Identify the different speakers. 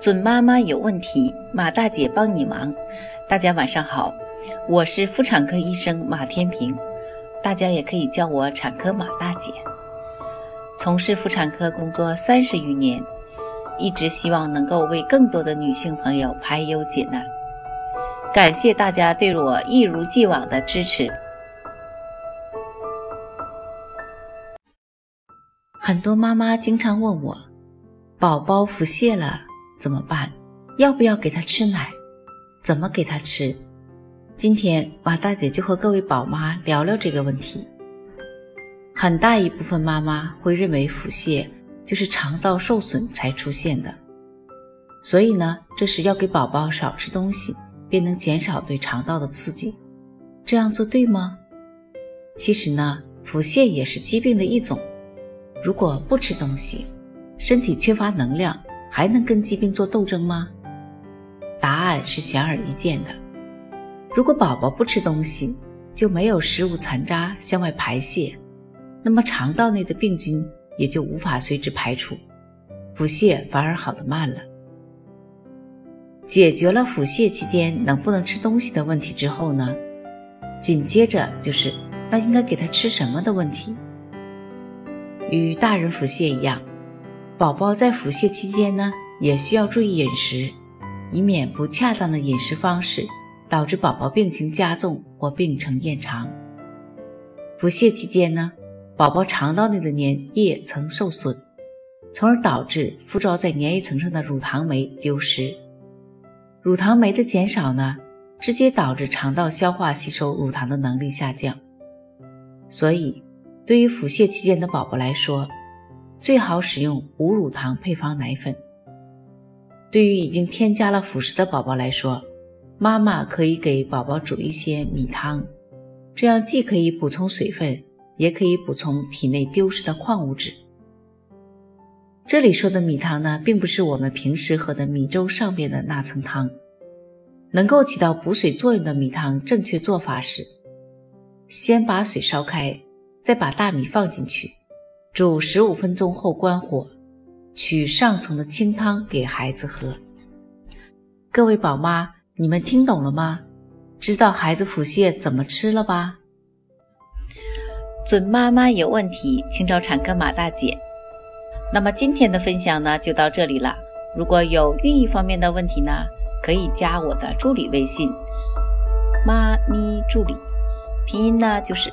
Speaker 1: 准妈妈有问题，马大姐帮你忙。大家晚上好，我是妇产科医生马天平，大家也可以叫我产科马大姐。从事妇产科工作三十余年，一直希望能够为更多的女性朋友排忧解难。感谢大家对我一如既往的支持。很多妈妈经常问我，宝宝腹泻了。怎么办？要不要给他吃奶？怎么给他吃？今天马大姐就和各位宝妈聊聊这个问题。很大一部分妈妈会认为腹泻就是肠道受损才出现的，所以呢，这时要给宝宝少吃东西，便能减少对肠道的刺激。这样做对吗？其实呢，腹泻也是疾病的一种。如果不吃东西，身体缺乏能量。还能跟疾病做斗争吗？答案是显而易见的。如果宝宝不吃东西，就没有食物残渣向外排泄，那么肠道内的病菌也就无法随之排出，腹泻反而好得慢了。解决了腹泻期间能不能吃东西的问题之后呢，紧接着就是那应该给他吃什么的问题。与大人腹泻一样。宝宝在腹泻期间呢，也需要注意饮食，以免不恰当的饮食方式导致宝宝病情加重或病程延长。腹泻期间呢，宝宝肠道内的粘液层受损，从而导致附着在粘液层上的乳糖酶丢失。乳糖酶的减少呢，直接导致肠道消化吸收乳糖的能力下降。所以，对于腹泻期间的宝宝来说，最好使用无乳糖配方奶粉。对于已经添加了辅食的宝宝来说，妈妈可以给宝宝煮一些米汤，这样既可以补充水分，也可以补充体内丢失的矿物质。这里说的米汤呢，并不是我们平时喝的米粥上边的那层汤。能够起到补水作用的米汤，正确做法是：先把水烧开，再把大米放进去。煮十五分钟后关火，取上层的清汤给孩子喝。各位宝妈，你们听懂了吗？知道孩子腹泻怎么吃了吧？准妈妈有问题，请找产科马大姐。那么今天的分享呢，就到这里了。如果有孕育方面的问题呢，可以加我的助理微信“妈咪助理”，拼音呢就是。